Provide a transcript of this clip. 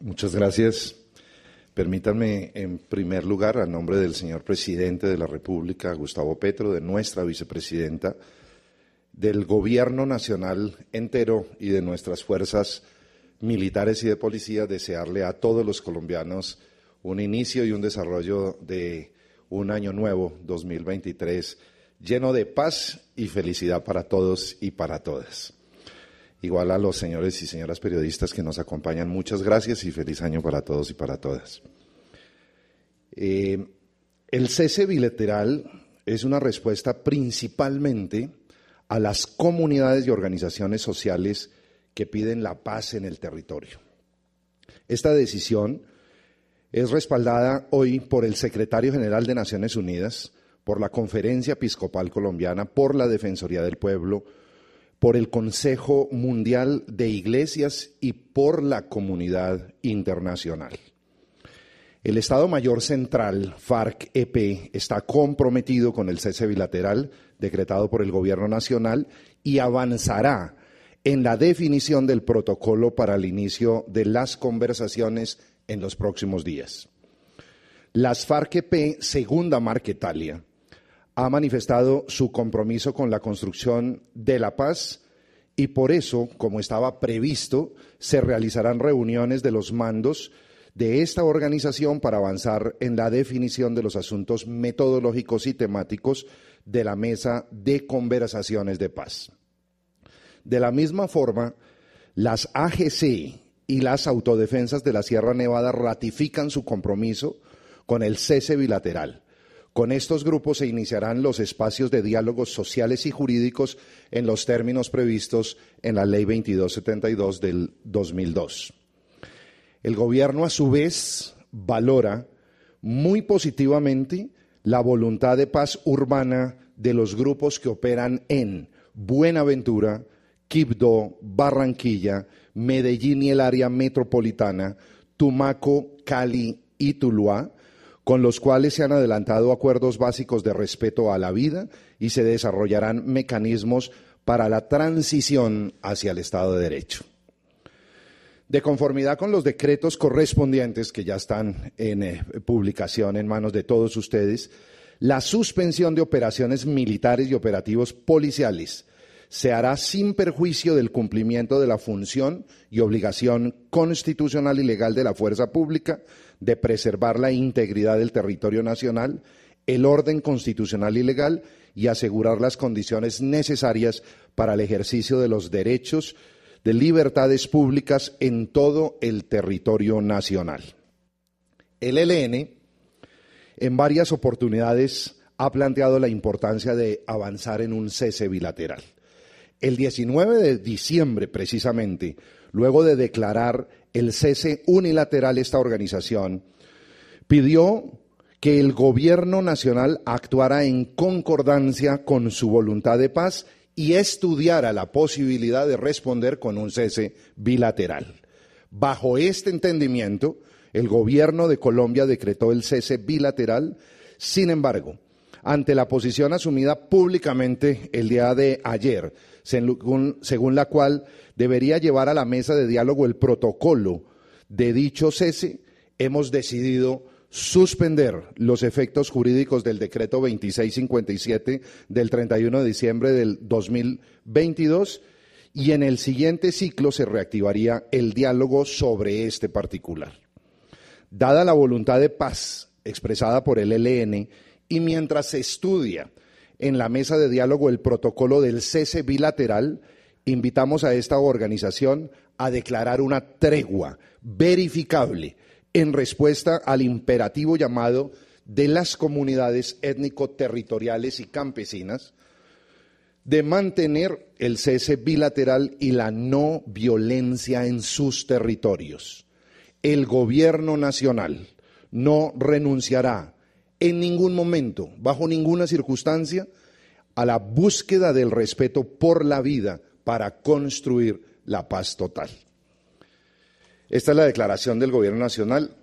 Muchas gracias. Permítanme, en primer lugar, a nombre del señor presidente de la República, Gustavo Petro, de nuestra vicepresidenta, del Gobierno Nacional entero y de nuestras fuerzas militares y de policía, desearle a todos los colombianos un inicio y un desarrollo de un año nuevo, 2023, lleno de paz y felicidad para todos y para todas. Igual a los señores y señoras periodistas que nos acompañan, muchas gracias y feliz año para todos y para todas. Eh, el cese bilateral es una respuesta principalmente a las comunidades y organizaciones sociales que piden la paz en el territorio. Esta decisión es respaldada hoy por el secretario general de Naciones Unidas, por la Conferencia Episcopal Colombiana, por la Defensoría del Pueblo, por el Consejo Mundial de Iglesias y por la comunidad internacional. El Estado Mayor Central, FARC-EP, está comprometido con el cese bilateral decretado por el Gobierno Nacional y avanzará en la definición del protocolo para el inicio de las conversaciones en los próximos días. Las FARC-EP, segunda Marquetalia, ha manifestado su compromiso con la construcción de la paz y por eso, como estaba previsto, se realizarán reuniones de los mandos de esta organización para avanzar en la definición de los asuntos metodológicos y temáticos de la mesa de conversaciones de paz. De la misma forma, las AGC y las autodefensas de la Sierra Nevada ratifican su compromiso con el cese bilateral con estos grupos se iniciarán los espacios de diálogos sociales y jurídicos en los términos previstos en la Ley 2272 del 2002. El Gobierno, a su vez, valora muy positivamente la voluntad de paz urbana de los grupos que operan en Buenaventura, Quibdó, Barranquilla, Medellín y el área metropolitana, Tumaco, Cali y Tuluá, con los cuales se han adelantado acuerdos básicos de respeto a la vida y se desarrollarán mecanismos para la transición hacia el Estado de Derecho. De conformidad con los decretos correspondientes que ya están en eh, publicación en manos de todos ustedes, la suspensión de operaciones militares y operativos policiales se hará sin perjuicio del cumplimiento de la función y obligación constitucional y legal de la fuerza pública de preservar la integridad del territorio nacional, el orden constitucional y legal y asegurar las condiciones necesarias para el ejercicio de los derechos de libertades públicas en todo el territorio nacional. El ELN en varias oportunidades ha planteado la importancia de avanzar en un cese bilateral. El 19 de diciembre, precisamente, luego de declarar el cese unilateral esta organización, pidió que el gobierno nacional actuara en concordancia con su voluntad de paz y estudiara la posibilidad de responder con un cese bilateral. Bajo este entendimiento, el gobierno de Colombia decretó el cese bilateral. Sin embargo, ante la posición asumida públicamente el día de ayer según, la cual debería llevar a la mesa de diálogo el protocolo de dicho cese, hemos decidido suspender los efectos jurídicos del decreto 2657 del 31 de diciembre del 2022 y en el siguiente ciclo se reactivaría el diálogo sobre este particular. Dada la voluntad de paz expresada por el ELN y mientras se estudia en la mesa de diálogo el protocolo del cese bilateral, invitamos a esta organización a declarar una tregua verificable en respuesta al imperativo llamado de las comunidades étnico-territoriales y campesinas de mantener el cese bilateral y la no violencia en sus territorios. El gobierno nacional no renunciará en ningún momento, bajo ninguna circunstancia, a la búsqueda del respeto por la vida para construir la paz total. Esta es la declaración del Gobierno Nacional